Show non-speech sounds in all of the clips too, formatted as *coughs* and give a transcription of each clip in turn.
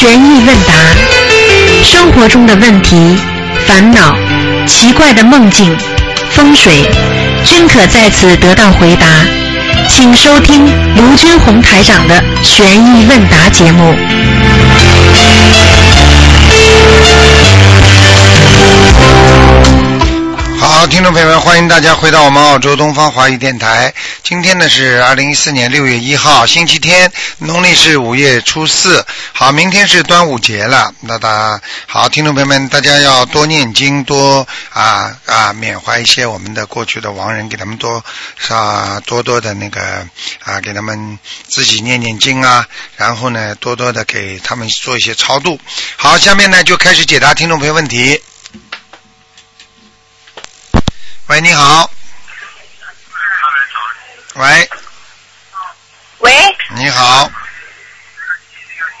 悬疑问答，生活中的问题、烦恼、奇怪的梦境、风水，均可在此得到回答。请收听卢军红台长的悬疑问答节目。好，听众朋友们，欢迎大家回到我们澳洲东方华语电台。今天呢是二零一四年六月一号，星期天，农历是五月初四。好，明天是端午节了。那大家好，听众朋友们，大家要多念经，多啊啊缅怀一些我们的过去的亡人，给他们多啊多多的那个啊给他们自己念念经啊，然后呢多多的给他们做一些超度。好，下面呢就开始解答听众朋友问题。喂，你好。喂，喂，你好，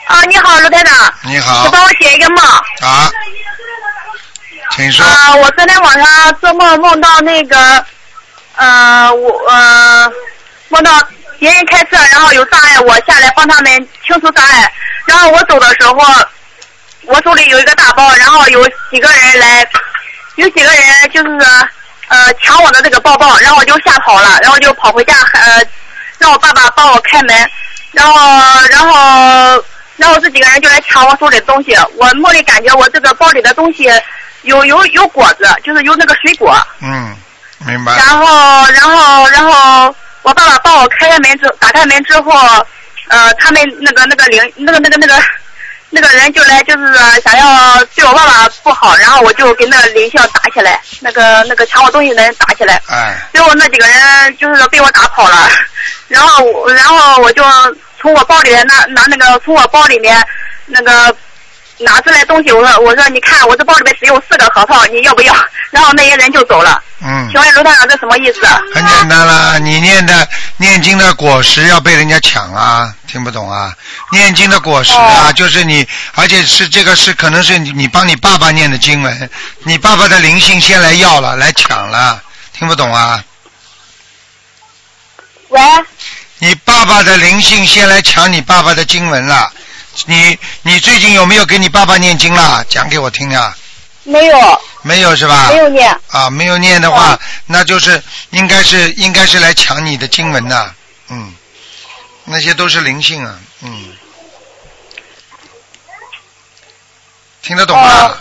啊，你好，卢台长，你好你帮我解一个梦。啊，请说。啊，我昨天晚上做梦梦到那个，呃，我呃梦到别人开车，然后有障碍，我下来帮他们清除障碍。然后我走的时候，我手里有一个大包，然后有几个人来，有几个人就是呃抢我的这个包包，然后我就吓跑了，然后就跑回家，呃，让我爸爸帮我开门，然后然后然后这几个人就来抢我手里的东西，我梦里感觉我这个包里的东西有有有果子，就是有那个水果，嗯，明白。然后然后然后我爸爸帮我开开门之打开门之后，呃，他们那个那个领那个那个那个那个人就来就是想要对我爸爸不好，然后我就跟那个林校打起来，那个那个抢我东西的人打起来，哎，最后那几个人就是被我打跑了，然后然后我就从我包里面拿拿那个从我包里面那个拿出来东西，我说我说你看我这包里面只有四个核桃，你要不要？然后那些人就走了。嗯，请问卢团长这什么意思？很简单啦，你念的念经的果实要被人家抢啊，听不懂啊？念经的果实啊，哦就是你，而且是这个是可能是你你帮你爸爸念的经文，你爸爸的灵性先来要了，来抢了，听不懂啊？喂，你爸爸的灵性先来抢你爸爸的经文了，你你最近有没有给你爸爸念经啦？讲给我听啊。没有没有是吧？没有念。啊，没有念的话，那就是应该是应该是来抢你的经文的，嗯，那些都是灵性啊，嗯，听得懂吗？哦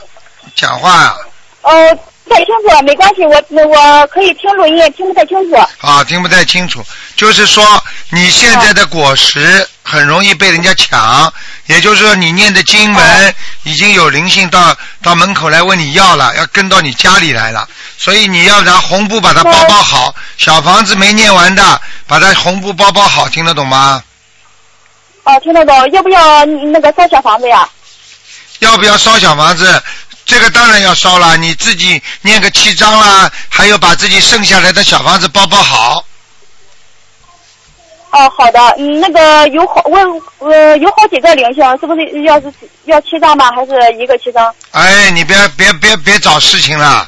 讲话啊，呃，不太清楚，没关系，我我可以听录音，听不太清楚。啊，听不太清楚，就是说你现在的果实很容易被人家抢，也就是说你念的经文已经有灵性到到门口来问你要了，要跟到你家里来了，所以你要拿红布把它包包好，小房子没念完的，把它红布包包好，听得懂吗？哦，听得懂，要不要那个烧小房子呀？要不要烧小房子？这个当然要烧了，你自己念个七章啦，还有把自己剩下来的小房子包包好。哦，好的，嗯，那个有好问呃有好几个灵性，是不是要是要七张吧，还是一个七张？哎，你别别别别找事情了，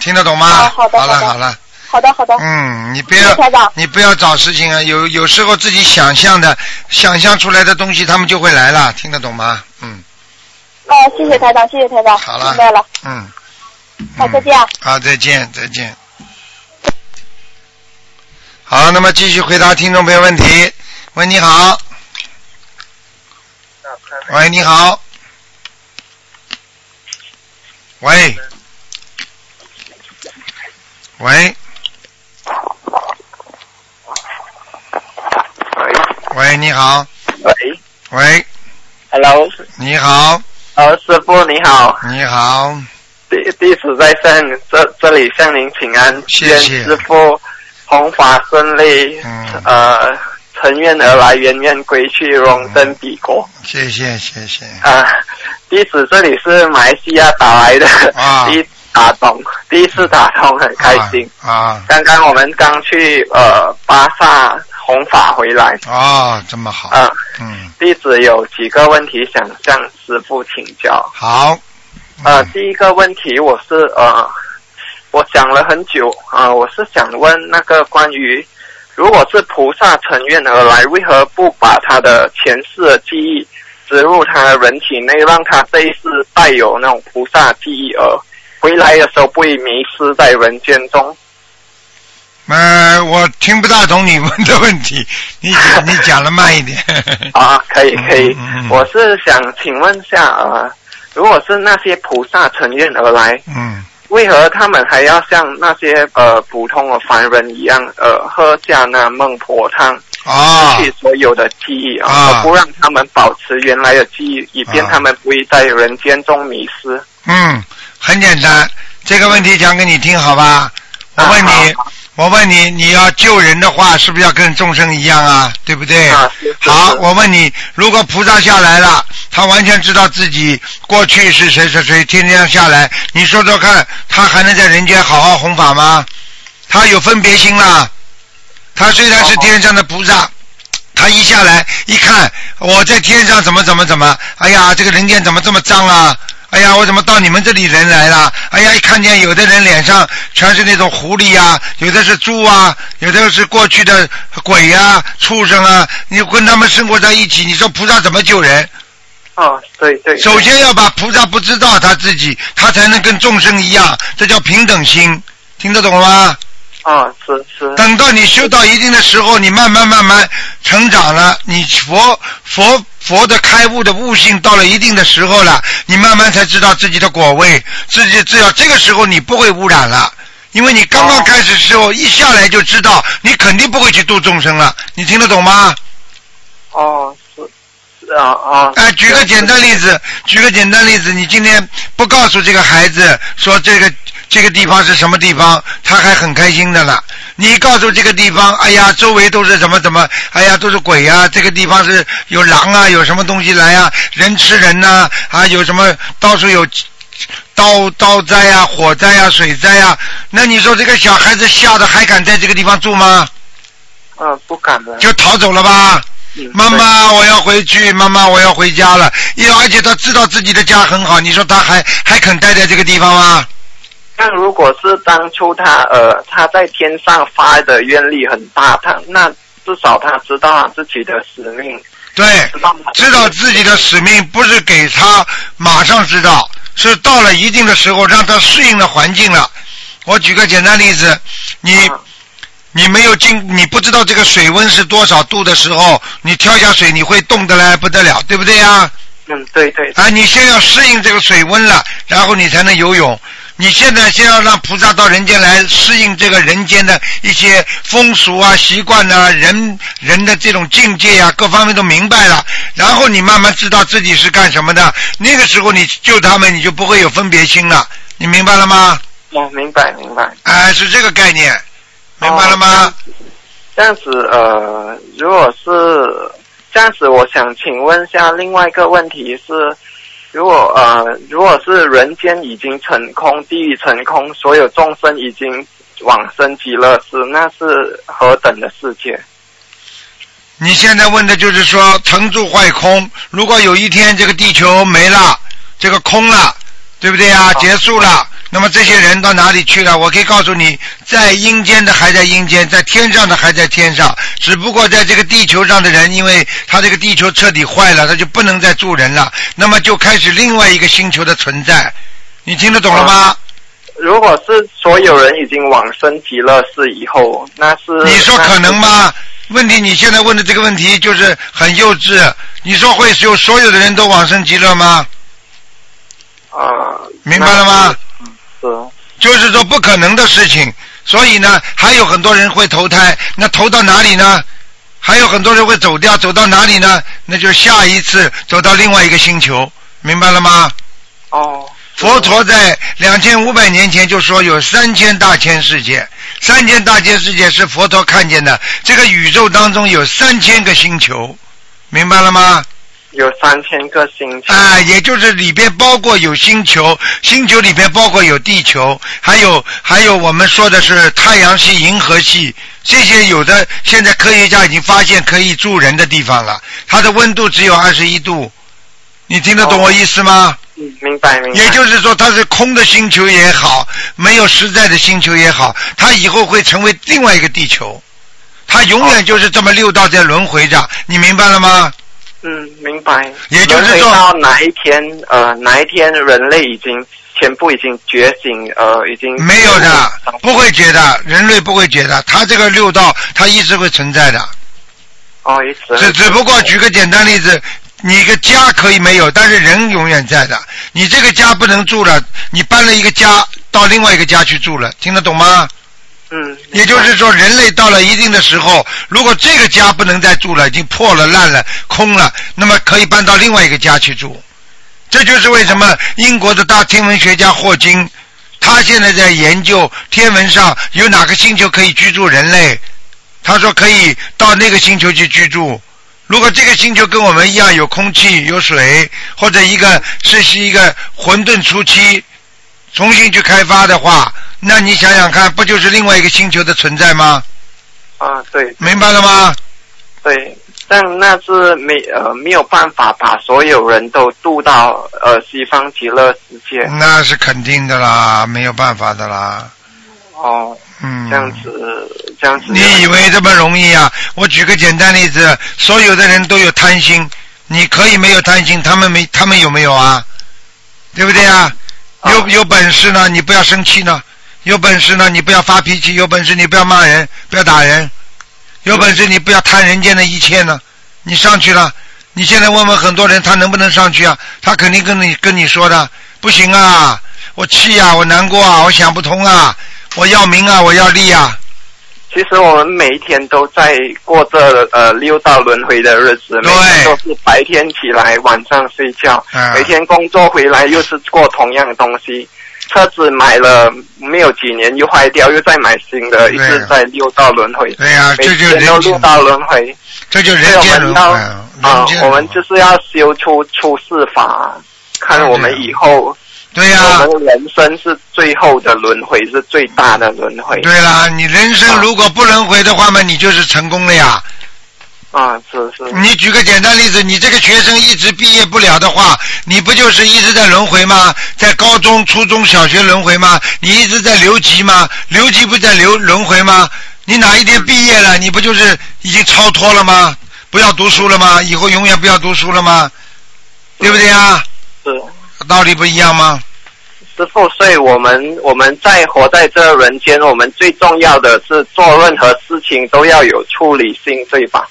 听得懂吗？哦好的好了好的好了，好的好的。嗯，你不要谢台长你不要找事情啊，有有时候自己想象的想象出来的东西，他们就会来了，听得懂吗？嗯，哦，谢谢台长，谢谢台长，好了明白了。嗯。好，再见。好，再见，再见。好，那么继续回答听众朋友问题。喂，你好。喂，你好。喂。喂。喂，你好。喂喂，，Hello，你好，呃，师傅你好，你好，弟弟子在向这这里向您请安，谢谢师傅弘法顺利，嗯呃，乘愿而来，圆愿归去，荣登彼国。谢谢，谢谢。啊，弟子这里是马来西亚打来的，啊第一打通，第一次打通，很开心。啊啊刚刚我们刚去呃巴萨弘法回来，啊，这么好，啊，嗯，弟子有几个问题想向师傅请教。好，呃，嗯第一个问题我是呃，我想了很久啊、呃，我是想问那个关于，如果是菩萨成愿而来，为何不把他的前世的记忆植入他的人体内，让他这一世带有那种菩萨记忆，而回来的时候不会迷失在人间中。呃，我听不大懂你问的问题，你讲你讲的慢一点。*laughs* 啊，可以可以嗯嗯嗯，我是想请问下呃，如果是那些菩萨乘愿而来，嗯，为何他们还要像那些呃普通的凡人一样，呃，喝下那孟婆汤，啊失去所有的记忆啊，不让他们保持原来的记忆，以便啊他们不会在人间中迷失。嗯，很简单，这个问题讲给你听好吧？我问你我问你，你要救人的话，是不是要跟众生一样啊？对不对？好，我问你，如果菩萨下来了，他完全知道自己过去是谁谁谁，天天下来，你说说看，他还能在人间好好弘法吗？他有分别心啦。他虽然是天上的菩萨，他一下来一看，我在天上怎么怎么怎么，哎呀，这个人间怎么这么脏啊？哎呀，我怎么到你们这里人来了？哎呀，一看见有的人脸上全是那种狐狸啊，有的是猪啊，有的是过去的鬼呀、畜生啊，你跟他们生活在一起，你说菩萨怎么救人？哦，对对。首先要把菩萨不知道他自己，他才能跟众生一样，这叫平等心，听得懂了吗？哦，是是。等到你修到一定的时候，你慢慢慢慢成长了，你佛佛佛的开悟的悟性到了一定的时候了，你慢慢才知道自己的果位，自己只要这个时候你不会污染了。因为你刚刚开始时候一下来就知道，你肯定不会去度众生了，你听得懂吗？哦，是是啊啊。哎，举个简单例子，举个简单例子，你今天不告诉这个孩子说这个这个地方是什么地方，他还很开心的呢。你告诉这个地方，哎呀，周围都是怎么怎么，哎呀，都是鬼呀、这个地方是有狼啊，有什么东西来呀、人吃人呐、啊，有什么到处有刀刀灾啊、火灾啊、水灾啊，那你说这个小孩子吓得还敢在这个地方住吗？嗯，不敢的。就逃走了吧？嗯妈妈，我要回去，妈妈，我要回家了。因为而且他知道自己的家很好，你说他还还肯待在这个地方吗？那如果是当初他呃他在天上发的愿力很大，他那至少他知道他自己的使命，对，知道他知道自己的使命不是给他马上知道，是到了一定的时候让他适应了环境了。我举个简单例子，你啊你没有进，你不知道这个水温是多少度的时候，你跳下水你会冻得来不得了，对不对呀？嗯，对对，啊，你先要适应这个水温了，然后你才能游泳。你现在先要让菩萨到人间来适应这个人间的一些风俗啊、习惯啊、人人的这种境界啊，各方面都明白了，然后你慢慢知道自己是干什么的。那个时候你救他们，你就不会有分别心了。你明白了吗？哦，明白明白。哎、是这个概念，明白了吗？哦这样子呃，如果是这样子，我想请问一下另外一个问题是，如果呃，如果是人间已经成空，地狱成空，所有众生已经往生极乐世，那是何等的世界？你现在问的就是说成住坏空，如果有一天这个地球没了，这个空了，对不对啊？结束了，那么这些人到哪里去了？我可以告诉你，在阴间的还在阴间，在天上的还在天上，只不过在这个地球上的人，因为他这个地球彻底坏了，他就不能再住人了，那么就开始另外一个星球的存在。你听得懂了吗？如果是所有人已经往生极乐世以后，那是你说可能？吗？问题你现在问的这个问题就是很幼稚。你说会有所有的人都往生极乐吗？那啊，明白了吗？就是说不可能的事情。所以呢，还有很多人会投胎，那投到哪里呢？还有很多人会走掉，走到哪里呢？那就下一次走到另外一个星球，明白了吗？哦，佛陀在两千五百年前就说有三千大千世界，三千大千世界是佛陀看见的。这个宇宙当中有三千个星球，明白了吗？有三千个星球。啊，也就是里边包括有星球，星球里边包括有地球，还有还有我们说的是太阳系、银河系，这些有的现在科学家已经发现可以住人的地方了，它的温度只有二十一度，你听得懂我意思吗？嗯，明白明白。也就是说，它是空的星球也好，没有实在的星球也好，它以后会成为另外一个地球，它永远就是这么六道在轮回着，你明白了吗？嗯，明白。也就是说到哪一天，呃，哪一天人类已经全部已经觉醒，呃，已经没有的，不会觉得，人类不会觉得，他这个六道他一直会存在的。哦，一直只只不过举个简单例子，你一个家可以没有，但是人永远在的。你这个家不能住了，你搬了一个家到另外一个家去住了，听得懂吗？嗯，也就是说，人类到了一定的时候，如果这个家不能再住了，已经破了、烂了、空了，那么可以搬到另外一个家去住。这就是为什么英国的大天文学家霍金，他现在在研究天文上有哪个星球可以居住人类。他说可以到那个星球去居住。如果这个星球跟我们一样有空气、有水，或者一个是是一个混沌初期，重新去开发的话，那你想想看，不就是另外一个星球的存在吗？啊，对明白了吗？对，但那是没呃没有办法把所有人都渡到呃西方极乐世界。那是肯定的啦，没有办法的啦。哦，嗯，这样子，这样子。你以为这么容易啊？我举个简单例子，所有的人都有贪心，你可以没有贪心，他们没，他们有没有啊？对不对啊？啊有有本事呢，你不要生气呢；有本事呢，你不要发脾气；有本事你不要骂人，不要打人；有本事你不要贪人间的一切呢。你上去了，你现在问问很多人，他能不能上去啊？他肯定跟你跟你说的，不行啊，我气啊，我难过啊，我想不通啊，我要名啊，我要利啊。其实我们每一天都在过这呃六道轮回的日子，每天都是白天起来，晚上睡觉，嗯每天工作回来又是过同样的东西。车子买了没有几年又坏掉，又再买新的，一直在六道轮回。对呀、每这就六道轮回，这就人所以我间轮回，啊，我们就是要修出出世法，看我们以后对呀、我们人生是最后的轮回，是最大的轮回。对啦，你人生如果不轮回的话嘛，你就是成功了呀。啊，是是，你举个简单例子，你这个学生一直毕业不了的话，你不就是一直在轮回吗？在高中、初中小学轮回吗？你一直在留级吗？留级不在留轮回吗？你哪一天毕业了，你不就是已经超脱了吗？不要读书了吗？以后永远不要读书了吗？对不对啊？是。道理不一样吗？师傅，所以我们我们在活在这人间，我们最重要的是做任何事情都要有处理心，对吧？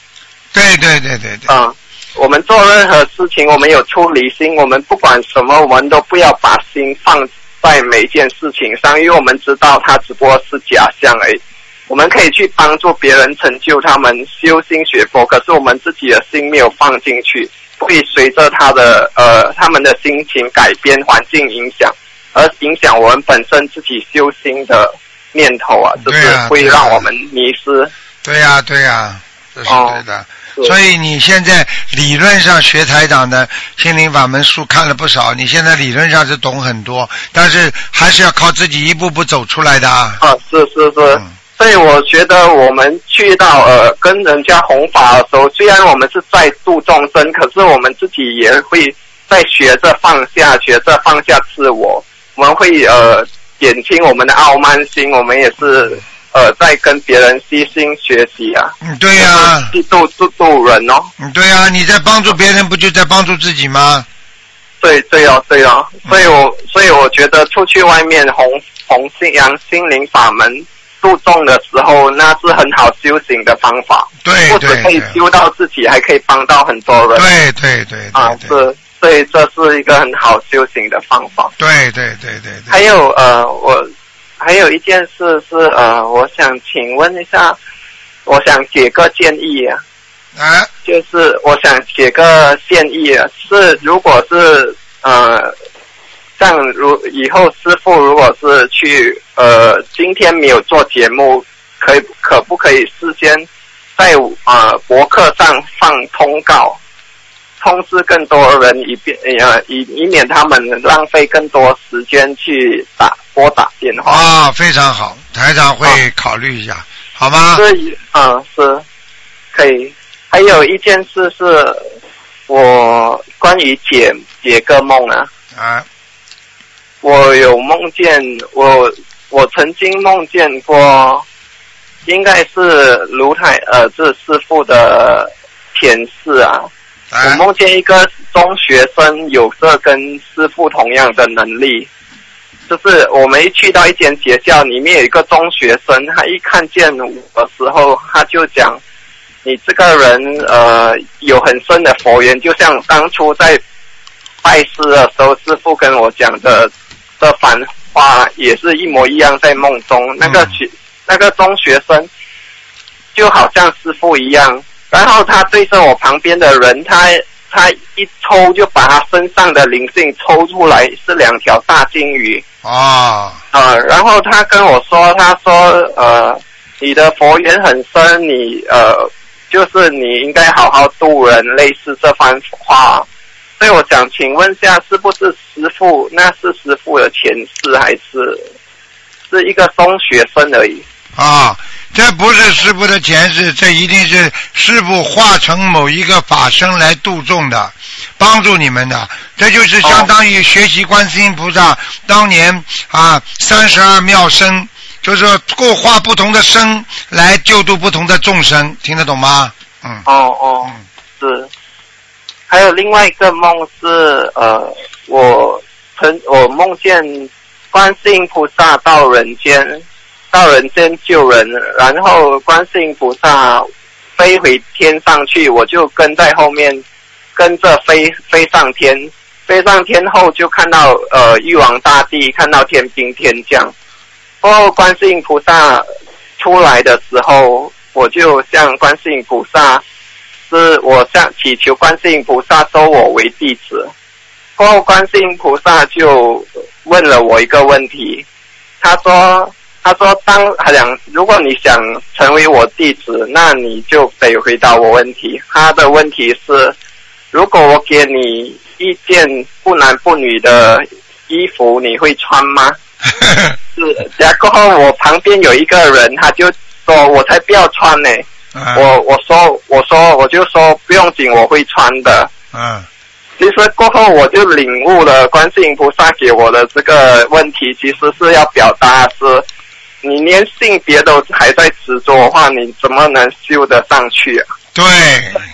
对对对对对。啊、我们做任何事情，我们有出离心，我们不管什么，我们都不要把心放在每一件事情上，因为我们知道它只不过是假象而已。我们可以去帮助别人成就他们修心学佛，可是我们自己的心没有放进去，会随着他的呃他们的心情改变、环境影响，而影响我们本身自己修心的念头啊，就是会让我们迷失。对呀、对呀、这是哦对的。是所以你现在理论上学台长的心灵法门书看了不少，你现在理论上是懂很多，但是还是要靠自己一步步走出来的啊。啊，是是是。嗯所以我觉得我们去到呃跟人家弘法的时候，虽然我们是在度众生，可是我们自己也会在学着放下，学着放下自我。我们会呃减轻我们的傲慢心，我们也是呃在跟别人悉心学习啊。嗯，对呀、去度度度人哦。嗯，对呀、你在帮助别人，不就在帮助自己吗？对对哦对哦，所以我所以我觉得出去外面弘弘信阳心灵法门注重的时候，那是很好修行的方法。对不止可以修到自己，还可以帮到很多人。对对对啊，是，所以这是一个很好修行的方法。对对对对对。还有呃，我还有一件事是呃，我想请问一下，我想给个建议啊，啊，就是我想给个建议啊，是如果是呃，像如以后师傅如果是去呃，今天没有做节目，可以可不可以事先在呃博客上放通告，通知更多人，以便呃以以免他们浪费更多时间去打拨打电话。啊，非常好，台长会考虑一下，好吗？所以啊、是可以。还有一件事是，我关于解解个梦啊，啊，我有梦见我我曾经梦见过，应该是卢太呃这师傅的前世啊，哎我梦见一个中学生有着跟师傅同样的能力，就是我们一去到一间学校，里面有一个中学生，他一看见我的时候，他就讲：“你这个人呃有很深的佛缘，就像当初在拜师的时候，师傅跟我讲的这番话也是一模一样，在梦中那个学、那个中学生就好像师傅一样，然后他对着我旁边的人，他他一抽就把他身上的灵性抽出来，是两条大金鱼。啊，呃，然后他跟我说，他说呃，你的佛缘很深，你呃，就是你应该好好度人，类似这番话。所以我想请问下，是不是师傅？那是师傅的前世，还是是一个中学生而已？啊，这不是师傅的前世，这一定是师傅化成某一个法身来度众的，帮助你们的。这就是相当于学习观世音菩萨当年啊三十二妙身，就是说过化不同的身来救度不同的众生，听得懂吗？嗯哦哦，嗯是。还有另外一个梦是呃，我曾我梦见观世音菩萨到人间，到人间救人，然后观世音菩萨飞回天上去，我就跟在后面，跟着飞飞上天，飞上天后就看到呃玉皇大帝，看到天兵天将，过后观世音菩萨出来的时候，我就向观世音菩萨。是我向祈求观世音菩萨收我为弟子，过后观世音菩萨就问了我一个问题，他说：“他说当他讲，如果你想成为我弟子，那你就得回答我问题。他的问题是，如果我给你一件不男不女的衣服，你会穿吗？” *laughs* 是，然后我旁边有一个人，他就说：“我才不要穿呢。”嗯我我说我说我就说不用紧，我会穿的。嗯其实过后我就领悟了观世音菩萨给我的这个问题，其实是要表达的是，你连性别都还在执着的话，你怎么能修得上去啊？对，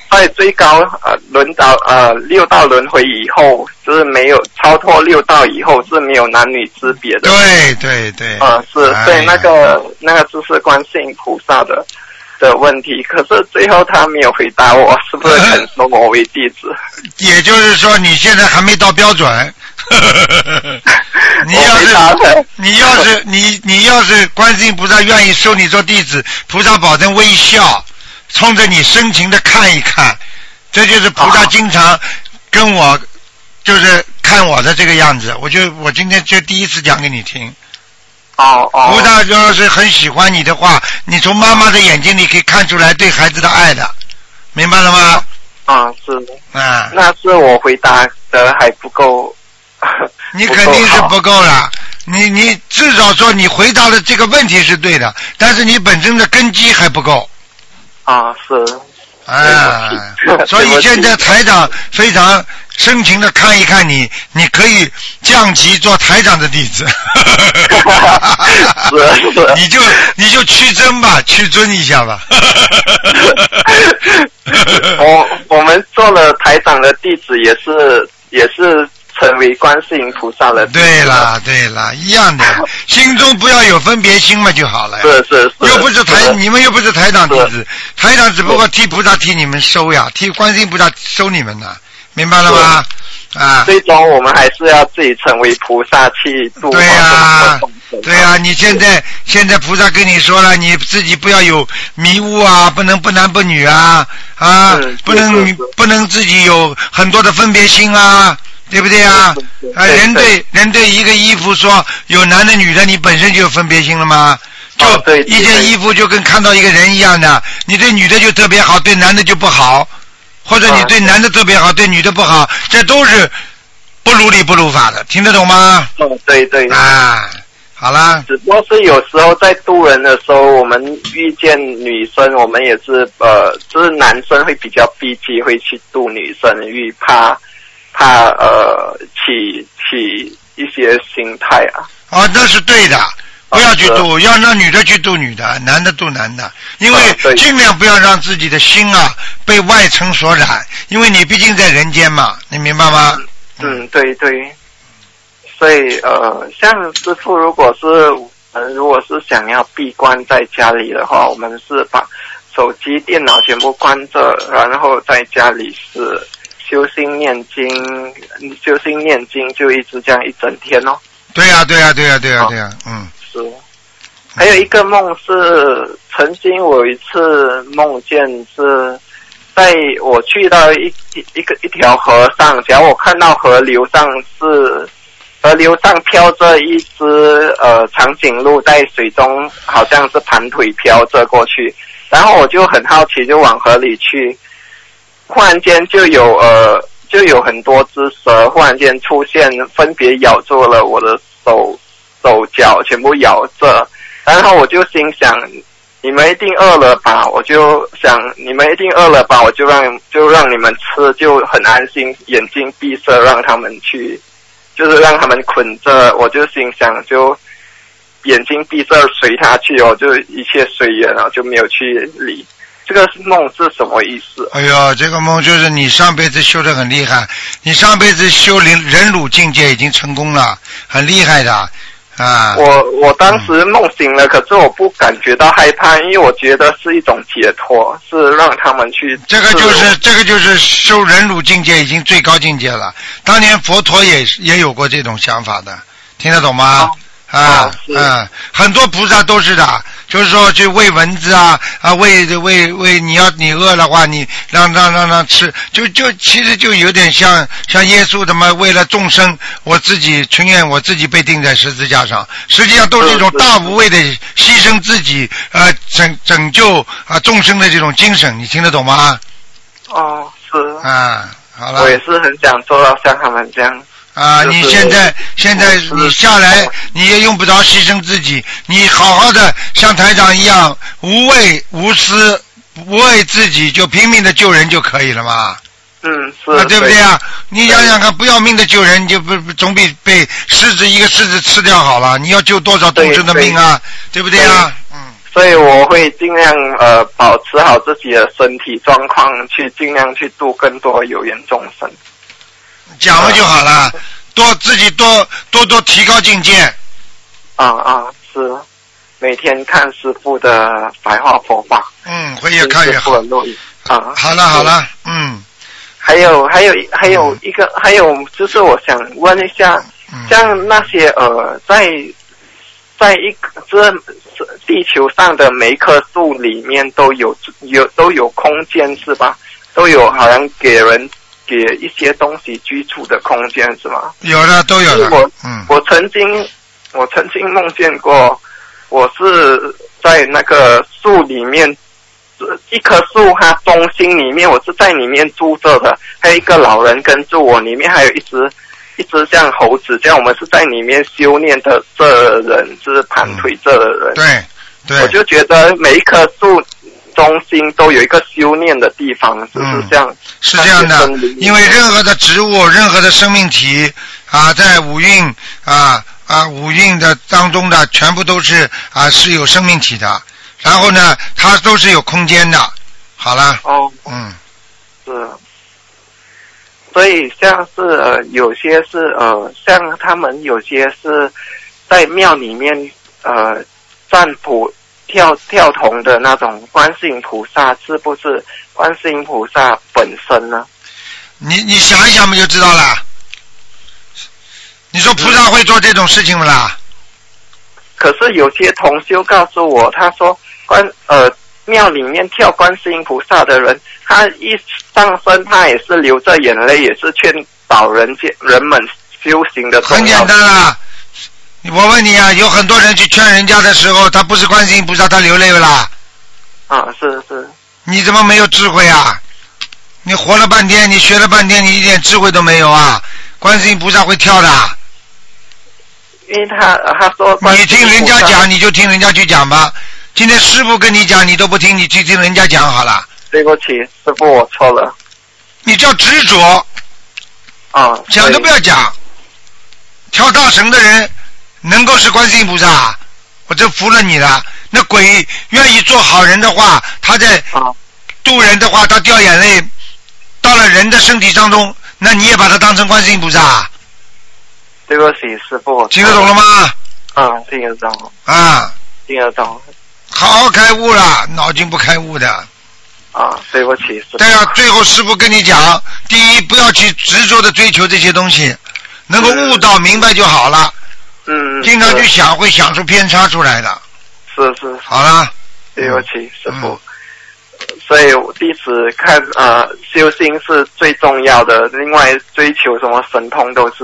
在最高呃轮到呃六道轮回以后，就是没有超脱六道以后是没有男女之别的。对对对，啊、是哎对那个那个就是观世音菩萨的的问题，可是最后他没有回答我，是不是 *laughs* 肯收我为弟子？也就是说你现在还没到标准。*laughs* 你要是你要是你你要是观世音菩萨愿意收你做弟子，菩萨保证微笑，冲着你深情的看一看，这就是菩萨啊经常跟我就是看我的这个样子。我就我今天就第一次讲给你听。哦哦，菩萨要是很喜欢你的话，你从妈妈的眼睛里可以看出来对孩子的爱的，明白了吗？啊是，啊，那是我回答的还不够。*laughs* 你肯定是不够了。你你至少说你回答的这个问题是对的，但是你本身的根基还不够。啊是，啊对不，起所以现在台长非常深情的看一看你，你可以降级做台长的弟子。*laughs* 是是 *laughs* 你就你就屈尊吧，屈尊一下吧。我我们做了台长的弟子，也是也是成为观世音菩萨了。对啦对啦，一样的，*laughs* 心中不要有分别心嘛就好了呀。是是是，又不是台，是你们又不是台长弟子，台长只不过替菩萨替你们收呀，替观世音菩萨收你们呢，明白了吗？啊，最终我们还是要自己成为菩萨去度对呀对呀、你现在现在菩萨跟你说了，你自己不要有迷雾啊，不能不男不女啊啊，不能不能自己有很多的分别心啊，对不对啊啊，对人对对人对一个衣服说有男的女的，你本身就有分别心了吗？就一件对衣服就跟看到一个人一样的，你对女的就特别好，对男的就不好，或者你啊对男的特别好，对女的不好，这都是不如理不如法的，听得懂吗？嗯，对对。啊，好啦，只不过是有时候在渡人的时候，我们遇见女生，我们也是呃，就是男生会比较避忌，会去渡女生，因为怕怕呃起起一些心态啊。啊，那是对的，不要去是度，要让女的去度女的，男的度男的，因为尽量不要让自己的心啊被外尘所染，因为你毕竟在人间嘛，你明白吗？嗯，对对。所以呃，像师傅，如果是呃，如果是想要闭关在家里的话，我们是把手机、电脑全部关着，然后在家里是修心念经，修心念经就一直这样一整天哦。对呀、对呀、对呀、对呀、对呀、嗯，是。还有一个梦是，曾经我有一次梦见是，在我去到一一一个一条河上，假如我看到河流上是河流上飘着一只呃长颈鹿在水中，好像是盘腿飘着过去，然后我就很好奇，就往河里去，忽然间就有呃就有很多只蛇忽然间出现，分别咬住了我的手手脚，全部咬着。然后我就心想，你们一定饿了吧？我就想，你们一定饿了吧？我就让就让你们吃，就很安心，眼睛闭着，让他们去，就是让他们捆着。我就心想，就眼睛闭着，随他去哦，就一切随缘啊，就没有去理。这个梦是什么意思？哎呦，这个梦就是你上辈子修的很厉害，你上辈子修人忍辱境界已经成功了，很厉害的啊。我我当时梦醒了，可是我不感觉到害怕，因为我觉得是一种解脱，是让他们去。这个就是这个就是修忍辱境界已经最高境界了。当年佛陀也也有过这种想法的，听得懂吗？啊嗯，很多菩萨都是的，就是说去喂蚊子啊啊喂喂喂，你要你饿的话，你让让让让吃，就就其实就有点像像耶稣他妈为了众生，我自己情愿我自己被钉在十字架上，实际上都是一种大无畏的牺牲自己呃拯拯救啊众生的这种精神，你听得懂吗？哦，是。啊，好了我。也是很想做到像他们这样。啊，你现在现在你下来，你也用不着牺牲自己，你好好的像台长一样无畏无私，不为自己就拼命的救人就可以了嘛，嗯，是。啊，对不对啊？你想想看，不要命的救人，就不不总比被狮子一个狮子吃掉好了。你要救多少众生的命啊？对不对啊？嗯，所以我会尽量呃保持好自己的身体状况，去尽量去度更多有缘众生。讲了就好了，多自己多多多提高境界。啊啊，是。每天看师傅的白话佛法，嗯，会越看越师傅好的。录音啊。好了好了，嗯还有还有还有一个还有就是我想问一下，嗯。像那些呃在在一个这地球上的每一棵树里面都有有都有空间是吧？都有好像给人给一些东西居住的空间是吗？有的都有的我，嗯，我曾经我曾经梦见过，我是在那个树里面，呃一棵树它中心里面，我是在里面住着的，还有一个老人跟住我，里面还有一只一只像猴子这样，我们是在里面修炼的这人，是盘腿这的人。对对，我就觉得每一棵树中心都有一个修炼的地方，是不是嗯这样？是这样的因为任何的植物、任何的生命体啊，在五蕴啊啊五蕴的当中的，全部都是啊是有生命体的。然后呢，它都是有空间的。好了，哦，嗯，是，所以像是呃，有些是呃，像他们有些是在庙里面呃占卜跳跳童的那种观世音菩萨，是不是观世音菩萨本身呢？你你想一想不就知道了。你说菩萨会做这种事情不啦？可是有些同修告诉我，他说观呃庙里面跳观世音菩萨的人，他一上身他也是流着眼泪，也是劝导人间人们修行的很要简单啦。我问你啊，有很多人去劝人家的时候，他不是观世音菩萨，他流泪了啦？啊，是是。你怎么没有智慧啊？你活了半天，你学了半天，你一点智慧都没有啊！观世音菩萨会跳的，因为他他说你听人家讲，你就听人家去讲吧。今天师傅跟你讲，你都不听，你去听人家讲好了。对不起，师傅，我错了你叫执着，啊，讲都不要要讲。跳大神的人能够是观世音菩萨，我真服了你了。那鬼愿意做好人的话，他在啊渡人的话，他掉眼泪，到了人的身体当中，那你也把他当成观世音菩萨，对不起，师傅。听得懂了吗？啊，听得懂，啊，听得懂。好好开悟了，脑筋不开悟的。啊，对不起。但要最后师傅跟你讲，第一不要去执着的追求这些东西，能够悟到明白就好了。嗯，经常去想，会想出偏差出来的。是是，好了，对不起，师傅。嗯所以我弟子看呃，修心是最重要的，另外追求什么神通都是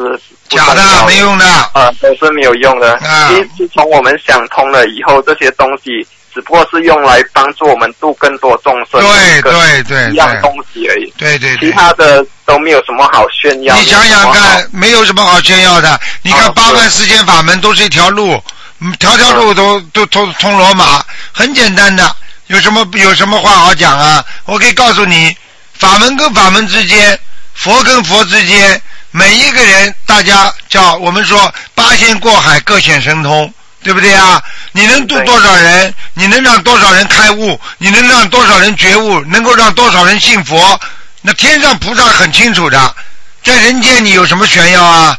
不假的没用的。啊，都是没有用的。啊自从我们想通了以后，这些东西只不过是用来帮助我们度更多众生的对对对一样东西而已。其对对其。他的都没有什么好炫耀。你想想看，没有什么好炫耀的。你看八万四千法门都是一条路，嗯条条路都都通通罗马，很简单的。有什么有什么话好讲啊？我可以告诉你，法门跟法门之间，佛跟佛之间，每一个人，大家叫我们说八仙过海，各显神通。对不对啊？你能度多少人？你能让多少人开悟？你能让多少人觉悟？能够让多少人信佛？那天上菩萨很清楚的，在人间你有什么炫耀啊？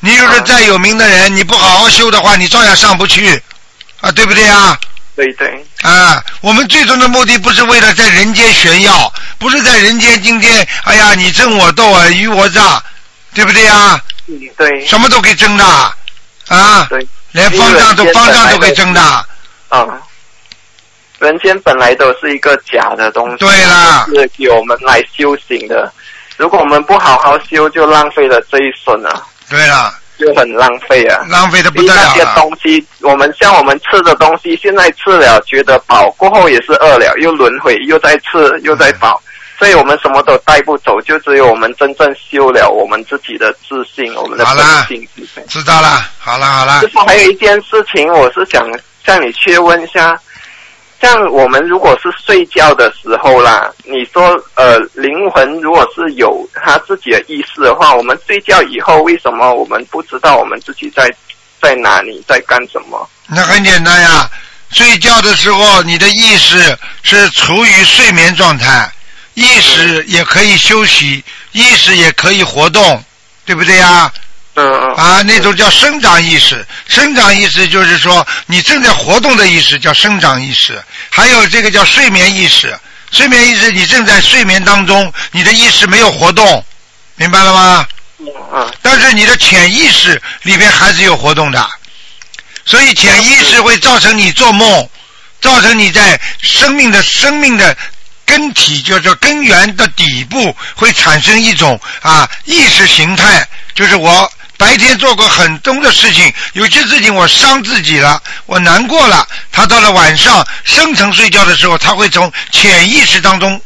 你就是再有名的人，你不好好修的话，你照样上不去啊，对不对啊？对对，啊，我们最终的目的不是为了在人间炫耀，不是在人间今天，哎呀，你争我斗，啊，与我诈，对不对啊？嗯对什么都可以争的，啊，对连方丈都因为人间方丈都可以本来都争的，啊。人间本来都是一个假的东西，对啦是给我们来修行的。如果我们不好好修，就浪费了这一生啊，对啦，就很浪费啊。浪费的不得那些。东西，我们像我们吃的东西，现在吃了觉得饱，过后也是饿了，又轮回，又在吃，又在饱，所以我们什么都带不走，就只有我们真正修了我们自己的自信，我们的本好啦性。知道了，好了好了师，傅，还有一件事情，我是想向你确问一下，像我们如果是睡觉的时候啦，你说呃灵魂如果是有他自己的意识的话，我们睡觉以后为什么我们不知道我们自己在在哪里在干什么？那很简单呀。睡觉的时候，你的意识是处于睡眠状态，意识也可以休息，意识也可以活动，对不对呀？啊，那种叫生长意识，生长意识就是说你正在活动的意识叫生长意识，还有这个叫睡眠意识，睡眠意识你正在睡眠当中，你的意识没有活动，明白了吗？嗯但是你的潜意识里边还是有活动的，所以潜意识会造成你做梦，造成你在生命的生命的根体，就是根源的底部会产生一种啊意识形态，就是我。白天做过很多的事情，有些事情我伤自己了，我难过了。他到了晚上深层睡觉的时候，他会从潜意识当中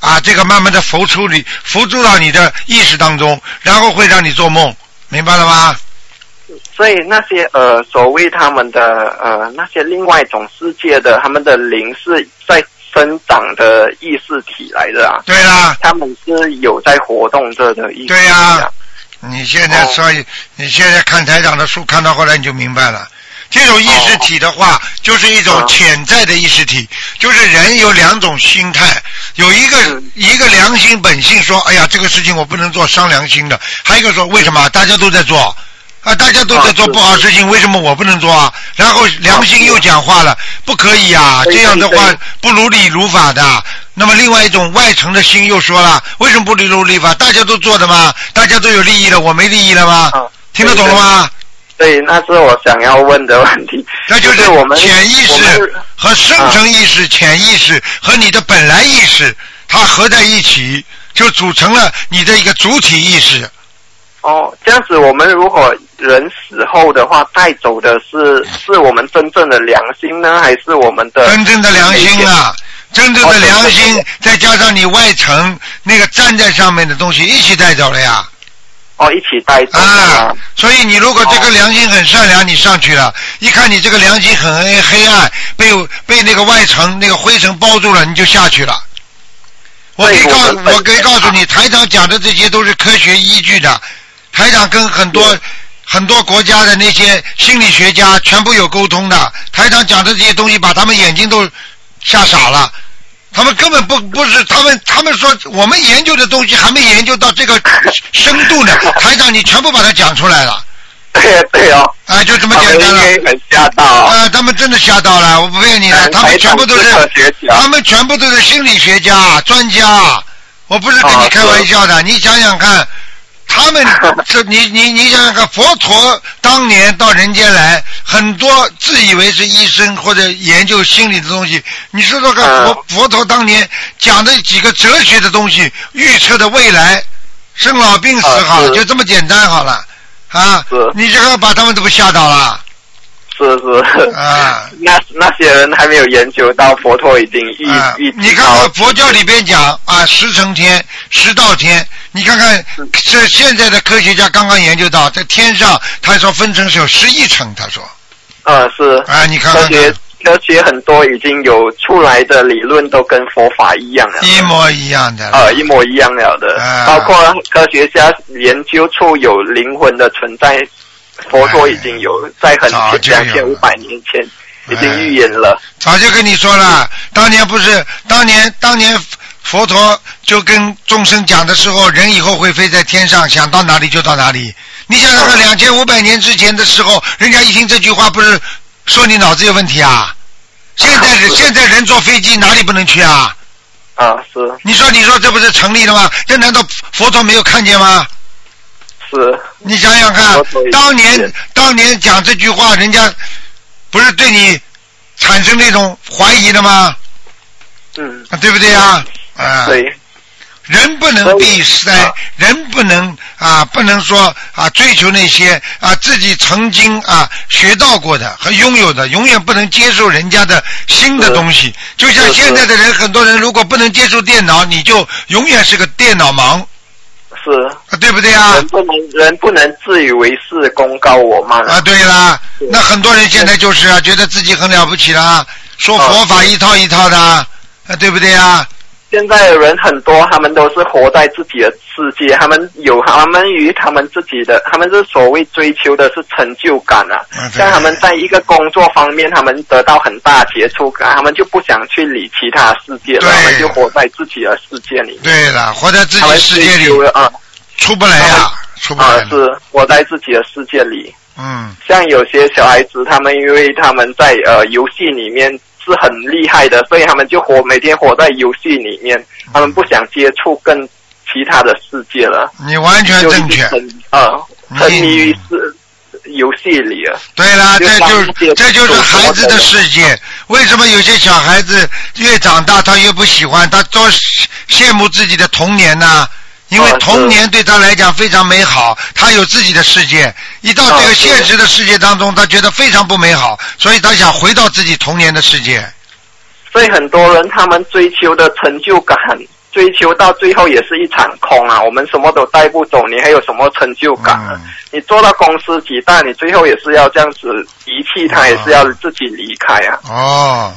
啊，这个慢慢的浮出你，浮出到你的意识当中，然后会让你做梦，明白了吗？所以那些呃所谓他们的呃那些另外一种世界的他们的灵是在生长的意识体来的啊，对啦，他们是有在活动着的意识体、啊。对呀。你现在所以、你现在看台长的书，看到后来你就明白了。这种意识体的话，就是一种哦潜在的意识体，就是人有两种心态，有一个、嗯。一个良心本性说，哎呀，这个事情我不能做，伤良心的；还有一个说，为什么？大家都在做？啊，大家都在做不好的事情，为什么我不能做啊？然后良心又讲话了，不可以啊，对这样的话不如理如法的。那么另外一种外层的心又说了，为什么不如理如理法？大家都做的吗，大家都有利益了，我没利益了吗？啊听得懂了吗？对，那是我想要问的问题。那就就是我们潜意识和深层意识、潜意识和你的本来意识，它合在一起，就组成了你的一个主体意识。哦，这样子，我们如果人死后的话，带走的是是我们真正的良心呢，还是我们的真正的良心啊，真正的良心，再加上你外层那个站在上面的东西一起带走了呀。哦一起带走的啊？，所以你如果这个良心很善良，你上去了，一看你这个良心很黑黑暗，被被那个外层那个灰尘包住了，你就下去了。我可以告我可以告诉你，台长讲的这些都是科学依据的。台长跟很多很多国家的那些心理学家全部有沟通的。台长讲的这些东西，把他们眼睛都吓傻了。他们根本不不是他们，他们说我们研究的东西还没研究到这个深度呢。台长，你全部把它讲出来了，对对哦，啊，就这么简单了。吓到。啊，他们真的吓到了，我不骗你的，嗯他们全部都是他们全部都是心理学家、专家，我不是跟你啊开玩笑的，你想想看，他们 *laughs* 这你你你想想看，佛陀当年到人间来，很多自以为是医生或者研究心理的东西，你说说看，嗯。佛佛陀当年讲的几个哲学的东西，预测的未来，生老病死啊好就这么简单好了。啊，你这个把他们都不吓到了是是。啊！*laughs* 那那些人还没有研究到佛陀已经一啊预，你看看佛教里边讲啊，十层天、十道天，你看看这现在的科学家刚刚研究到，在天上，他说分成是有十一层，他说啊是啊，你看看科学看，科学很多已经有出来的理论都跟佛法一样了。一模一样的。呃，一模一样了的，啊包括科学家研究出有灵魂的存在，佛陀已经有在很两千五百年前已经预言了。早就跟你说了，当年不是当年当年佛陀就跟众生讲的时候，人以后会飞在天上，想到哪里就到哪里。你想想看，两千五百年之前的时候，人家一听这句话，不是说你脑子有问题啊？现在 *laughs* 人现在人坐飞机哪里不能去啊？啊，是你说你说这不是成立了吗？这难道佛陀没有看见吗？是，你想想看当年当年讲这句话，人家不是对你产生那种怀疑的吗？嗯，啊对不对呀？啊，对，人不能闭塞啊，人不能啊，不能说啊追求那些啊自己曾经啊学到过的和拥有的，永远不能接受人家的新的东西。就像现在的人，很多人如果不能接受电脑，你就永远是个电脑盲，是。啊对不对啊人？不能人不能自以为是，功高我慢啊，对啦是，那很多人现在就是啊，觉得自己很了不起啦，说佛法一套一套的，啊，对不对啊？现在的人很多，他们都是活在自己的世界，他们有他们与他们自己的，他们是所谓追求的是成就感啊。像他们在一个工作方面，他们得到很大接触感，他们就不想去理其他世界了，他们就活在自己的世界里面。对了，活在自己世界里啊出不来呀，出不来啊。是活在自己的世界里。嗯，像有些小孩子，他们因为他们在呃游戏里面是很厉害的，所以他们就活每天活在游戏里面，他们不想接触更其他的世界了，你完全正确。一直沉呃沉迷于是游戏里啊。对啦，这就当世界这就是孩子的世界。为什么有些小孩子越长大他越不喜欢，他多羡慕自己的童年呢？因为童年对他来讲非常美好，他有自己的世界。一到这个现实的世界当中，他觉得非常不美好，所以他想回到自己童年的世界。所以很多人他们追求的成就感，追求到最后也是一场空啊！我们什么都带不走，你还有什么成就感你做到公司几大，你最后也是要这样子遗弃他，啊也是要自己离开啊！哦，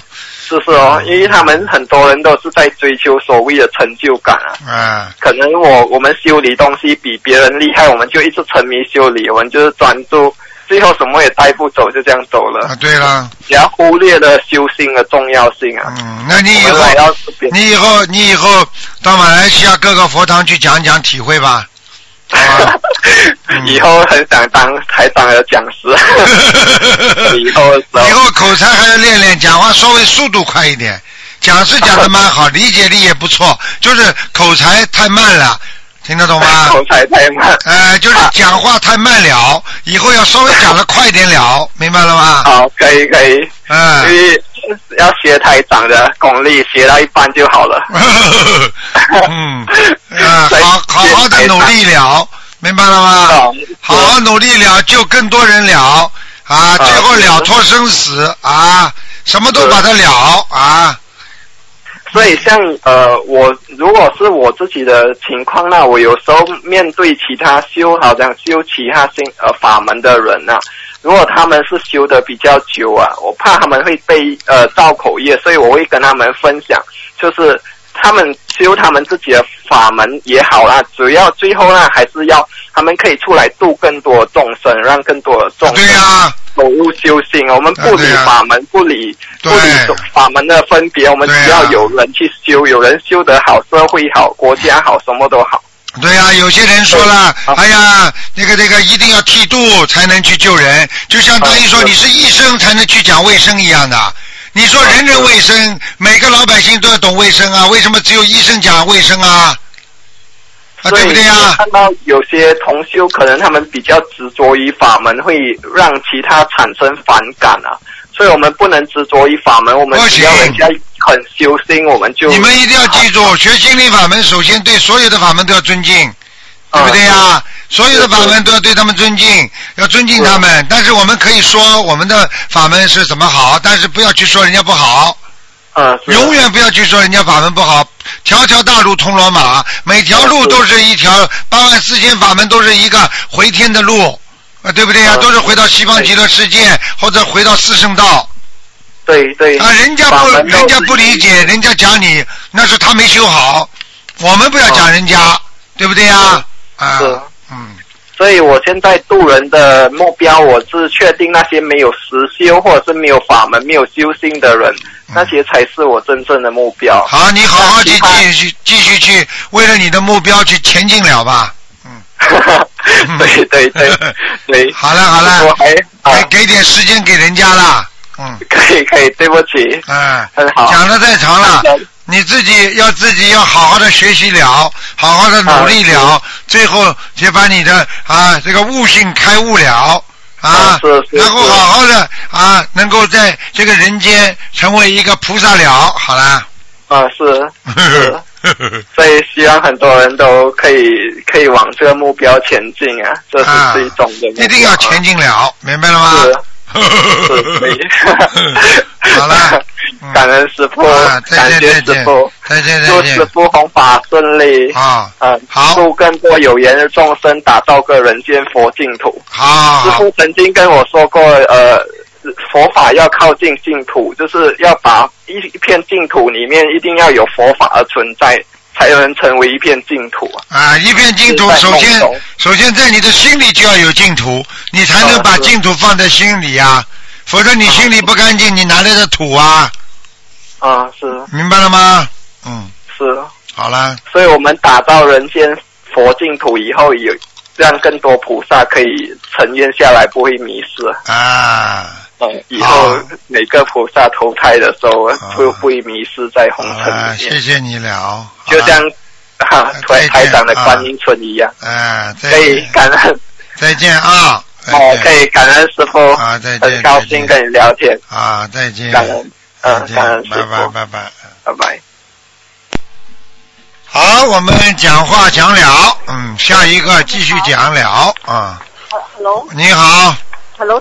是不是哦？因为他们很多人都是在追求所谓的成就感啊。嗯，可能我我们修理东西比别人厉害，我们就一直沉迷修理，我们就是专注，最后什么也带不走，就这样走了啊，，对了，不要忽略了修心的重要性啊。嗯，那你以后你以后你以后到马来西亚各个佛堂去讲讲体会吧。啊 *laughs* 以后很想当台长的讲师，*laughs* 以后以后口才还要练练，讲话稍微速度快一点。讲是讲的蛮好，理解力也不错，就是口才太慢了，听得懂吗？*laughs* 口才太慢。呃，就是讲话太慢了，以后要稍微讲的快一点了，明白了吗？好，可以可以，因嗯，为 *laughs* 要学台长的功力，学到一半就好了。*laughs* 嗯，*laughs* 呃，好好好的努力了，明白了吗？好好好努力了，救更多人了啊，最后了脱生死啊，什么都把它了啊。所以像呃，我如果是我自己的情况那我有时候面对其他修好像修其他新呃法门的人呐、如果他们是修的比较久啊，我怕他们会被呃造口业，所以我会跟他们分享，就是他们修他们自己的法门也好啦，主要最后呢还是要他们可以出来度更多众生，让更多的众对生呀、走入修行。我们不理法门，不理不理法门的分别，我们只要有人去修，有人修得好，社会好，国家好，什么都好。对呀、有些人说了，哎呀，那个那个一定要剃度才能去救人，就相当于说啊你是医生才能去讲卫生一样的。你说人人卫生，每个老百姓都要懂卫生啊，为什么只有医生讲卫生啊？啊，对不对呀、看到有些同修，可能他们比较执着于法门，会让其他产生反感啊。所以我们不能执着于法门，我们不只要行人家很修心，我们就你们一定要记住，学心灵法门，首先对所有的法门都要尊敬，对不对呀、所有的法门都要对他们尊敬，要尊敬他们。但是我们可以说我们的法门是怎么好，但是不要去说人家不好。嗯，永远不要去说人家法门不好，条条大路通罗马，每条路都是一条八万四千法门，都是一个回天的路，啊，对不对呀、嗯都是回到西方极乐世界，或者回到四圣道对对啊。人家不，人家不理解，人家讲你那是他没修好，我们不要讲人家，对不对呀？啊是，嗯，所以我现在渡人的目标，我是确定那些没有实修或者是没有法门、没有修心的人，那些才是我真正的目标。嗯好，你好好去继续继续去为了你的目标去前进了吧。*laughs* *laughs* 对对对 *laughs* 对。好了好了我还啊给，给点时间给人家啦，嗯，可以可以，对不起，嗯，很好。讲的太长了，你自己要自己要好好的学习了，好好的努力了，最后就把你的啊这个悟性开悟了。啊然后好好的啊，能够在这个人间成为一个菩萨了，好了。啊，是是，*laughs* *laughs* 所以希望很多人都可以可以往这个目标前进啊，这是啊最重的。一定要前进了，明白了吗？*laughs* 好了，*laughs* 嗯感恩师傅感谢师傅，再见再见祝师傅弘法顺利。啊，嗯，好祝更多有缘的众生打造个人间佛净土。好好师傅曾经跟我说过，呃，佛法要靠近净土，就是要把一一片净土里面一定要有佛法的存在，才能成为一片净土啊。啊，一片净土，首先首先在你的心里就要有净土，你才能把净土放在心里啊、否则你心里不干净，你哪来的土啊？啊，是明白了吗？嗯，是，好啦，所以我们打造人间佛净土以后，有让更多菩萨可以沉淀下来，不会迷失。啊，嗯，以后好。每个菩萨投胎的时候，好。不不会迷失在红尘，里面，谢谢你了，就像哈啊再见台台长的啊。观音村一样。哎，再可以，感恩。再见啊，再哦，可以感恩师傅，啊再见很高兴跟你聊天，啊，再见，感恩，再嗯，感恩见，拜师傅，拜拜拜。拜。拜。好，我们讲话讲了，嗯，下一个继续讲了。啊。Hello，Hello，你好，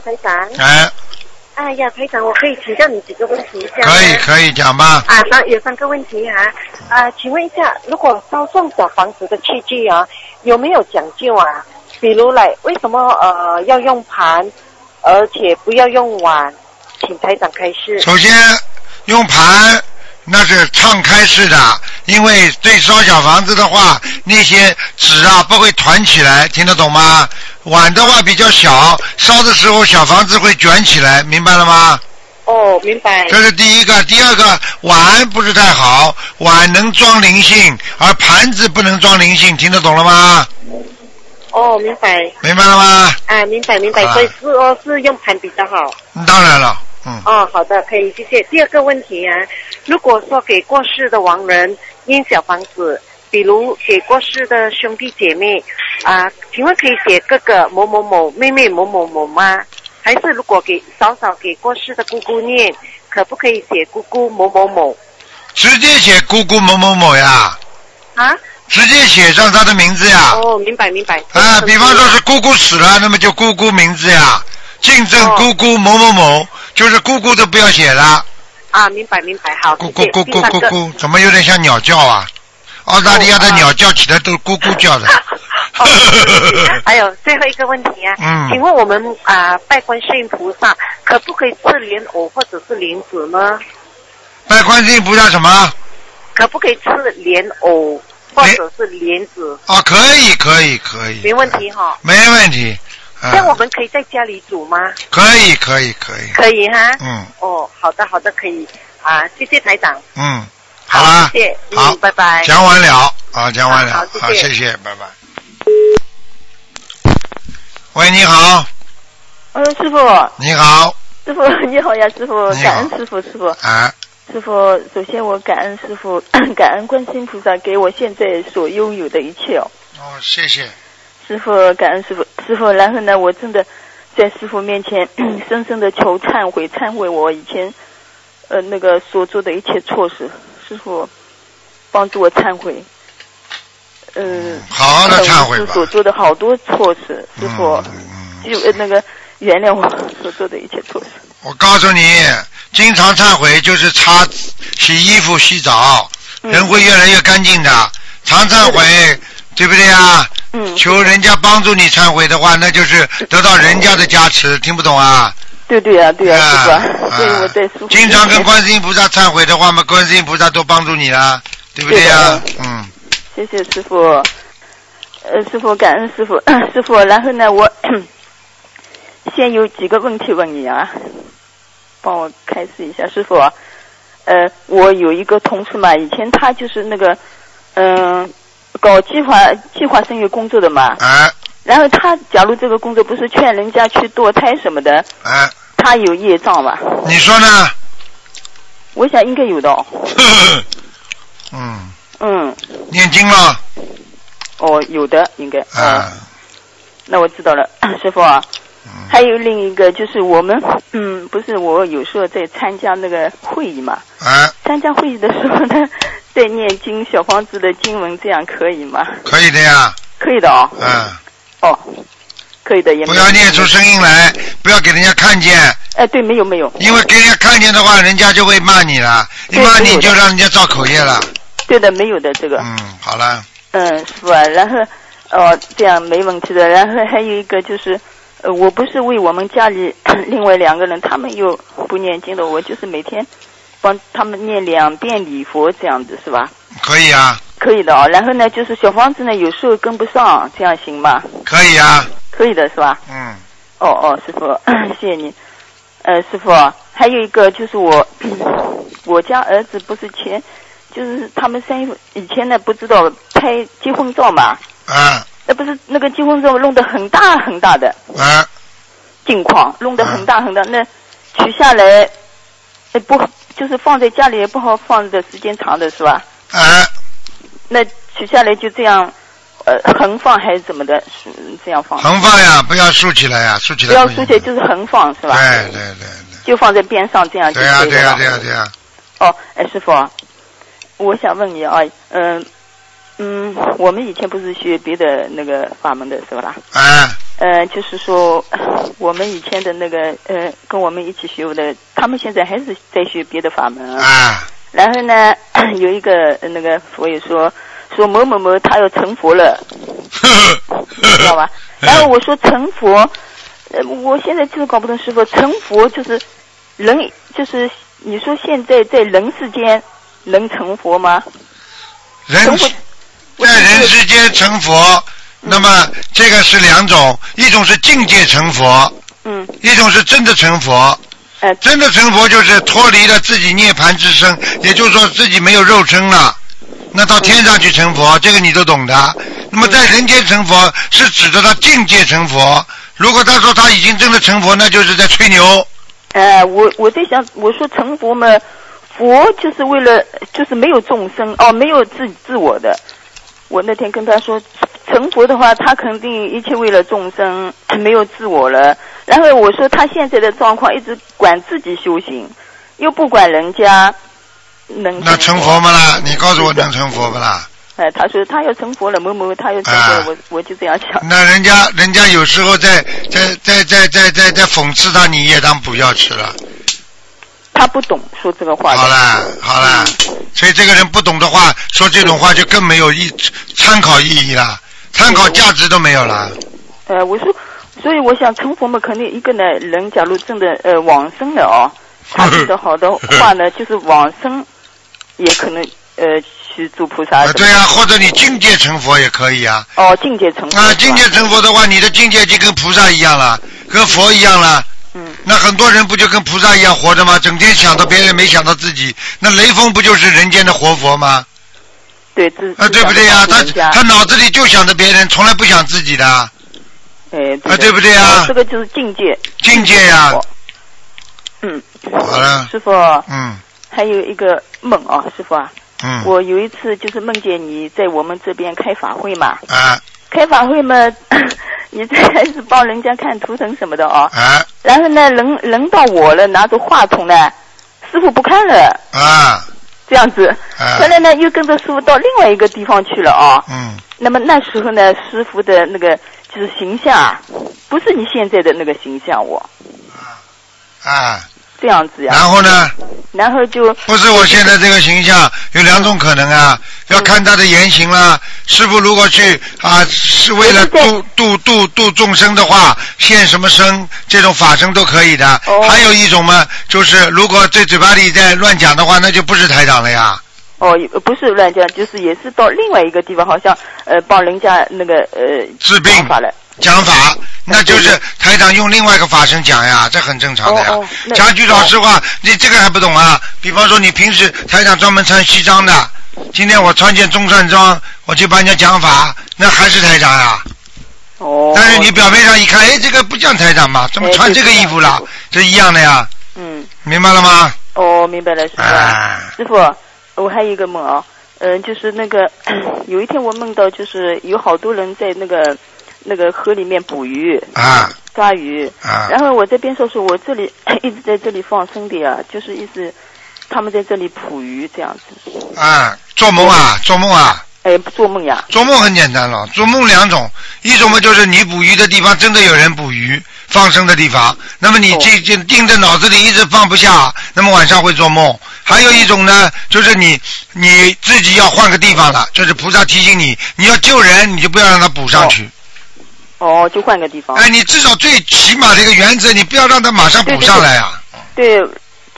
台长。哎，哎呀，台长，我可以请教你几个问题一下可以可以讲吗。啊，三有三个问题啊。啊，请问一下，如果烧送小房子的器具啊，有没有讲究啊？比如来，为什么呃要用盘，而且不要用碗？请台长开示。首先用盘那是敞开式的，因为对烧小房子的话，那些纸啊不会团起来，听得懂吗？碗的话比较小，烧的时候小房子会卷起来，明白了吗？哦，明白。这是第一个，第二个碗不是太好，碗能装灵性，而盘子不能装灵性，听得懂了吗？哦，明白。明白了吗？啊，明白明白，所以是哦，是用盘比较好。当然了，嗯，哦，好的，可以，谢谢。第二个问题啊，如果说给过世的亡人印小房子，比如写过世的兄弟姐妹啊，请问可以写哥哥某某某、妹妹某某某吗？还是如果给嫂嫂给过世的姑姑念，可不可以写姑姑某某某？直接写姑姑某某某呀，啊？直接写上他的名字呀。哦，明白明白。啊，比方说是姑姑死了，那么就姑姑名字呀，敬赠姑姑某某某，就是姑姑都不要写了。啊，明白明白，好，咕谢谢。咕咕咕第三个咕咕，怎么有点像鸟叫啊？澳大利亚的鸟叫起来都咕咕叫的。*laughs* 哦还有最后一个问题啊，嗯请问我们啊、拜观世音菩萨可不可以吃莲藕或者是莲子呢？拜观世音菩萨什么？可不可以吃莲藕或者是莲子？哦，可以，可以，可以，没问题哈。没问题。啊这样我们可以在家里煮吗？可以，可以，可以。可以哈。嗯哦，好的，好的，可以啊，谢谢台长。嗯，好了，谢谢嗯好，拜拜。讲完了啊，讲完了，好好谢谢拜拜。喂，你好，呃，师傅，你好，师傅 *laughs* 你好呀，师傅，感恩师傅，师傅，啊，师傅，首先我感恩师傅，*clears throat* 感恩观世音菩萨给我现在所拥有的一切哦，哦，谢谢，师傅，感恩师傅，师傅，然后呢，我真的在师傅面前深深的求忏悔，忏悔我以前呃那个所做的一切错事，师傅帮助我忏悔。嗯，好好的忏悔吧我所做的好多错事，师傅就呃那个原谅我所做的一切错事。我告诉你，经常忏悔就是擦洗衣服、洗澡，嗯人会越来越干净的。常忏悔，对不对啊？嗯，求人家帮助你忏悔的话，那就是得到人家的加持，听不懂啊？对对啊，对啊，啊是吧？*laughs* 所以我在师傅经常跟观世音菩萨忏悔的话嘛，观世音菩萨都帮助你了，对不对呀、嗯，谢谢师傅，呃，师傅感恩师傅，*coughs* 师傅，然后呢，我 *coughs* 先有几个问题问你啊，帮我开示一下，师傅啊，呃，我有一个同事嘛，以前他就是那个，嗯、搞计划计划生育工作的嘛，哎然后他假如这个工作不是劝人家去堕胎什么的，哎，他有业障吧？你说呢？我想应该有的。哦，*laughs* 嗯，嗯，念经吗哦，有的应该，哦。啊，那我知道了，*coughs* 师傅啊。嗯。还有另一个就是我们，嗯，不是我有时候在参加那个会议嘛，啊，参加会议的时候呢，*laughs* 在念经小房子的经文，这样可以吗？可以的呀，可以的哦，嗯，哦，可以的，也不要念出声音来，不要给人家看见，哎，对，没有没有，因为给人家看见的话，人家就会骂你了，一骂你就让人家造口业了。对的，没有的这个，嗯，好了，嗯，师傅啊，然后哦，这样没问题的。然后还有一个就是，呃，我不是为我们家里 *coughs* 另外两个人，他们又不念经的，我就是每天帮他们念两遍礼佛，这样子是吧？可以啊，可以的哦。然后呢，就是小房子呢，有时候跟不上，这样行吗？可以啊，可以的是吧？嗯，哦哦，师傅，*coughs* 谢谢你。呃，师傅啊，还有一个就是我，*coughs* 我家儿子不是前，就是他们生以前呢不知道拍结婚照嘛，啊那不是那个结婚照弄得很大很大的啊，镜框，弄得很大很大，那取下来，呃不就是放在家里也不好放的时间长的是吧？啊，那取下来就这样，呃横放还是怎么的？是这样放？横放呀，不要竖起来呀，竖起来不行要竖起来，就是横放是吧？对对对就放在边上这样就对，呀可以了。对呀对呀对呀，哦，哎，师傅啊，我想问你啊，嗯、嗯，我们以前不是学别的那个法门的是吧啦？啊呃，就是说我们以前的那个呃，跟我们一起学的，他们现在还是在学别的法门。啊，然后呢，*clears throat* 有一个呃那个佛爷说说某某某他要成佛了，*laughs* 知道吧？然后我说成佛，呃，我现在就是搞不懂师傅，成佛就是人，就是你说现在在人世间能成佛吗？人在人世间成佛，那么这个是两种，一种是境界成佛，嗯，一种是真的成佛。呃，真的成佛就是脱离了自己涅槃之身，也就是说自己没有肉身了，那到天上去成佛，这个你都懂的。那么在人间成佛是指的他境界成佛，如果他说他已经真的成佛，那就是在吹牛。呃，我我在想，我说成佛嘛，佛就是为了就是没有众生哦，没有自自我的。我那天跟他说，成佛的话，他肯定一切为了众生，没有自我了。然后我说他现在的状况一直管自己修行，又不管人家能那成佛吗啦？你告诉我能成佛不啦？*laughs* 哎，他说他要成佛了，某某他要成佛了，啊我我就这样想。那人家人家有时候在在在在在在在讽刺他，你也当不要吃了。他不懂说这个话。好了好了，所以这个人不懂的话，说这种话就更没有意参考意义了，参考价值都没有了。呃，我说，所以我想成佛嘛，肯定一个呢，人假如真的呃往生了哦，*laughs* 他记得好的话呢，*laughs* 就是往生也可能呃去做菩萨。对啊、或者你境界成佛也可以啊。哦，境界成佛啊，境界成佛的话，你的境界就跟菩萨一样了，跟佛一样了。嗯。那很多人不就跟菩萨一样活着吗？整天想到别人，没想到自己。那雷锋不就是人间的活佛吗？对自啊，对不对呀、他他脑子里就想着别人，从来不想自己的。哎啊，对不对呀、哦这个就是境界。境界呀、嗯。好了，师傅，嗯。还有一个梦啊，师傅啊，嗯。我有一次就是梦见你在我们这边开法会嘛，啊。开法会嘛，*coughs* 你这还是帮人家看图腾什么的哦，啊。然后呢，轮轮到我了，拿着话筒呢，师傅不看了，啊这样子，啊。后来呢又跟着师傅到另外一个地方去了啊，嗯。那么那时候呢，师傅的那个就是形象啊，不是你现在的那个形象我啊啊，这样子呀，然后呢？然后就不是我现在这个形象，有两种可能啊，要看他的言行啦。师傅如果去啊，是为了度度度度众生的话，现什么身，这种法身都可以的。还有一种嘛，就是如果在嘴巴里在乱讲的话，那就不是台长了呀。哦，不是乱讲，就是也是到另外一个地方，好像呃帮人家那个呃治病法了。讲法，那就是台长用另外一个法身讲呀，这很正常的呀。哦哦那讲句老实话，你这个还不懂啊？比方说，你平时台长专门穿西装的，今天我穿件中山装，我去帮人家讲法，那还是台长呀。哦。但是你表面上一看，哎，这个不像台长嘛，怎么穿这个衣服了？这一样的呀，嗯。明白了吗？哦，明白了，师傅。啊师傅，我还有一个梦啊，嗯、就是那个 *clears throat* 有一天我梦到，就是有好多人在那个那个河里面捕鱼。啊。抓鱼。啊然后我这边说说，我这里 *coughs* 一直在这里放生的呀，就是意思他们在这里捕鱼这样子。啊，做梦啊，做梦啊。哎，做梦呀。做梦很简单了，做梦两种，一种嘛就是你捕鱼的地方真的有人捕鱼放生的地方，那么你哦这这盯着脑子里一直放不下，那么晚上会做梦。还有一种呢，就是你你自己要换个地方了，就是菩萨提醒你，你要救人，你就不要让他补上去。哦，就换个地方。哎，你至少最起码的一个原则，你不要让他马上补上来啊。对，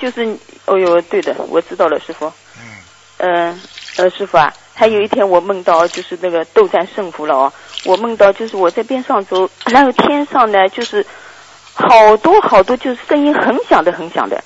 就是，哦呦，对的，我知道了，师傅。嗯。呃，师傅啊，还有一天我梦到就是那个斗战胜佛了哦，我梦到就是我在边上走，然后天上呢就是好多好多就是声音很响的很响的，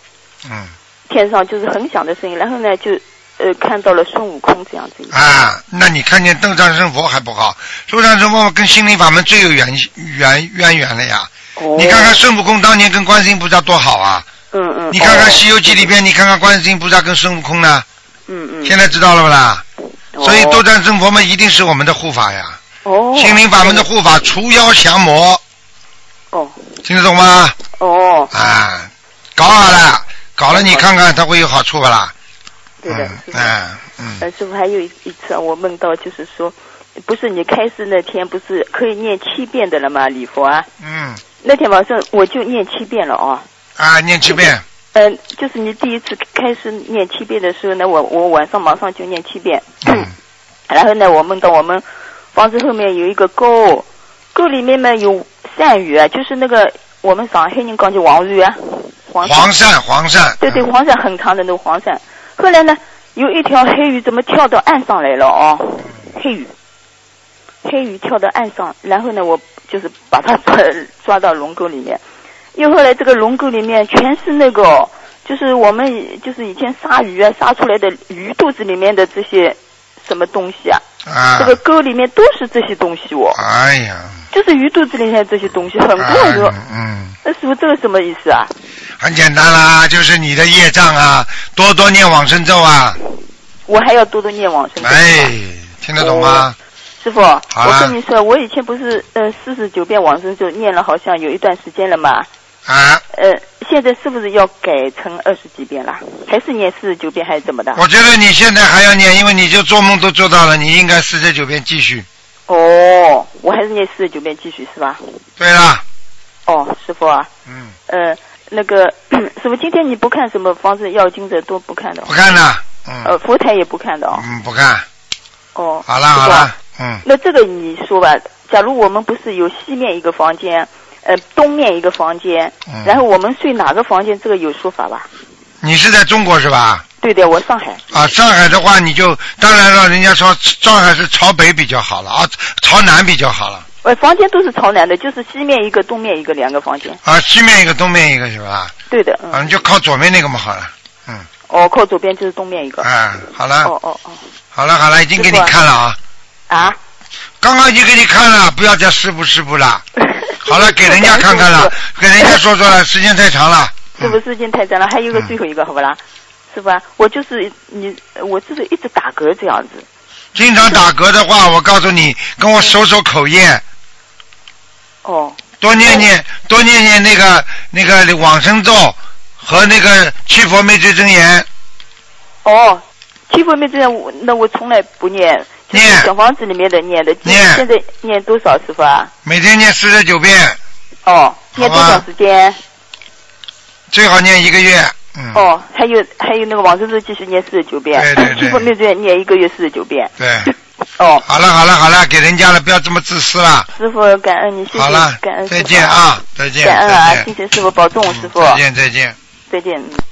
嗯。天上就是很响的声音，然后呢就呃看到了孙悟空这样子。啊，那你看见斗战胜佛还不好？斗战胜佛跟心灵法门最有缘缘渊源了呀。哦你看看孙悟空当年跟观世音菩萨多好啊！嗯嗯。你看看《哦西游记》里边，你看看观世音菩萨跟孙悟空呢，嗯嗯。现在知道了不啦？所以斗战胜佛嘛，一定是我们的护法呀。哦。心灵法门的护法，除妖降魔。哦。听得懂吗？哦。啊，搞好了，搞了，你看看它会有好处不啦？对的，嗯嗯师傅还有一一次啊，我梦到就是说，不是你开始那天不是可以念七遍的了吗？礼佛啊，嗯那天晚上我就念七遍了哦。啊，念七遍。嗯、就是你第一次开始念七遍的时候呢，我我晚上马上就念七遍。嗯 *clears throat* 然后呢，我梦到我们房子后面有一个沟，沟里面呢有鳝鱼啊，就是那个我们上海人讲叫黄鱼啊，黄黄鳝，黄鳝。对对，黄鳝很长的那个黄鳝。后来呢，有一条黑鱼怎么跳到岸上来了哦？黑鱼，黑鱼跳到岸上，然后呢，我就是把它抓 *laughs* 抓到龙沟里面。又后来这个龙沟里面全是那个，就是我们就是以前杀鱼啊杀出来的鱼肚子里面的这些什么东西啊？啊这个沟里面都是这些东西哦，哎呀，就是鱼肚子里面这些东西很多很多。嗯，那师傅这个什么意思啊？很简单啦，就是你的业障啊，多多念往生咒啊，我还要多多念往生咒。哎，听得懂吗？师傅，我跟你说，我以前不是呃四十九遍往生咒念了，好像有一段时间了嘛。啊，呃，现在是不是要改成二十几遍了？还是念四十九遍，还是怎么的？我觉得你现在还要念，因为你就做梦都做到了，你应该四十九遍继续。哦，我还是念四十九遍继续是吧？对啦，哦，师傅啊，嗯，呃，那个 *clears throat* 师傅，今天你不看什么房子要经者都不看的哦？不看了，嗯呃，佛台也不看的哦。嗯，不看。哦。好了师傅啊好了，嗯，那这个你说吧，假如我们不是有西面一个房间，呃，东面一个房间，嗯然后我们睡哪个房间，这个有说法吧？你是在中国是吧？对的，我上海。啊，上海的话你就当然了，人家说上海是朝北比较好了啊，朝南比较好了呃，房间都是朝南的，就是西面一个，东面一个，两个房间。啊，西面一个，东面一个是吧？对的，嗯。啊，你就靠左面那个嘛好了。嗯哦，靠左边就是东面一个。啊，好了。哦哦哦。好了好了，已经给你看了啊。啊？刚刚已经给你看了，不要再师傅师傅了。*laughs* 好了，给人家看看了，给人家说说了，*laughs* 时间太长了。师傅时间太长了，还有个最后一个，好不啦？师傅啊，我就是你，我就是一直打嗝这样子。经常打嗝的话，我告诉你，跟我守守口业。哦。多念念，多念念那个那个往生咒和那个七佛灭罪真言。哦，七佛灭罪真言，那我从来不念。念。小房子里面的念的。念。现在念多少师傅啊？每天念四十九遍。哦，念多少时间？最好念一个月。嗯。哦，还有还有那个王生咒继续念四十九遍。对对对。七佛灭罪念一个月四十九遍。对。*laughs* 哦。好了好了好了，给人家了，不要这么自私了。师傅，感恩你，谢谢。好了，感恩。再见啊，再见。感恩啊，谢谢师傅保重，师傅。再见再见。再见。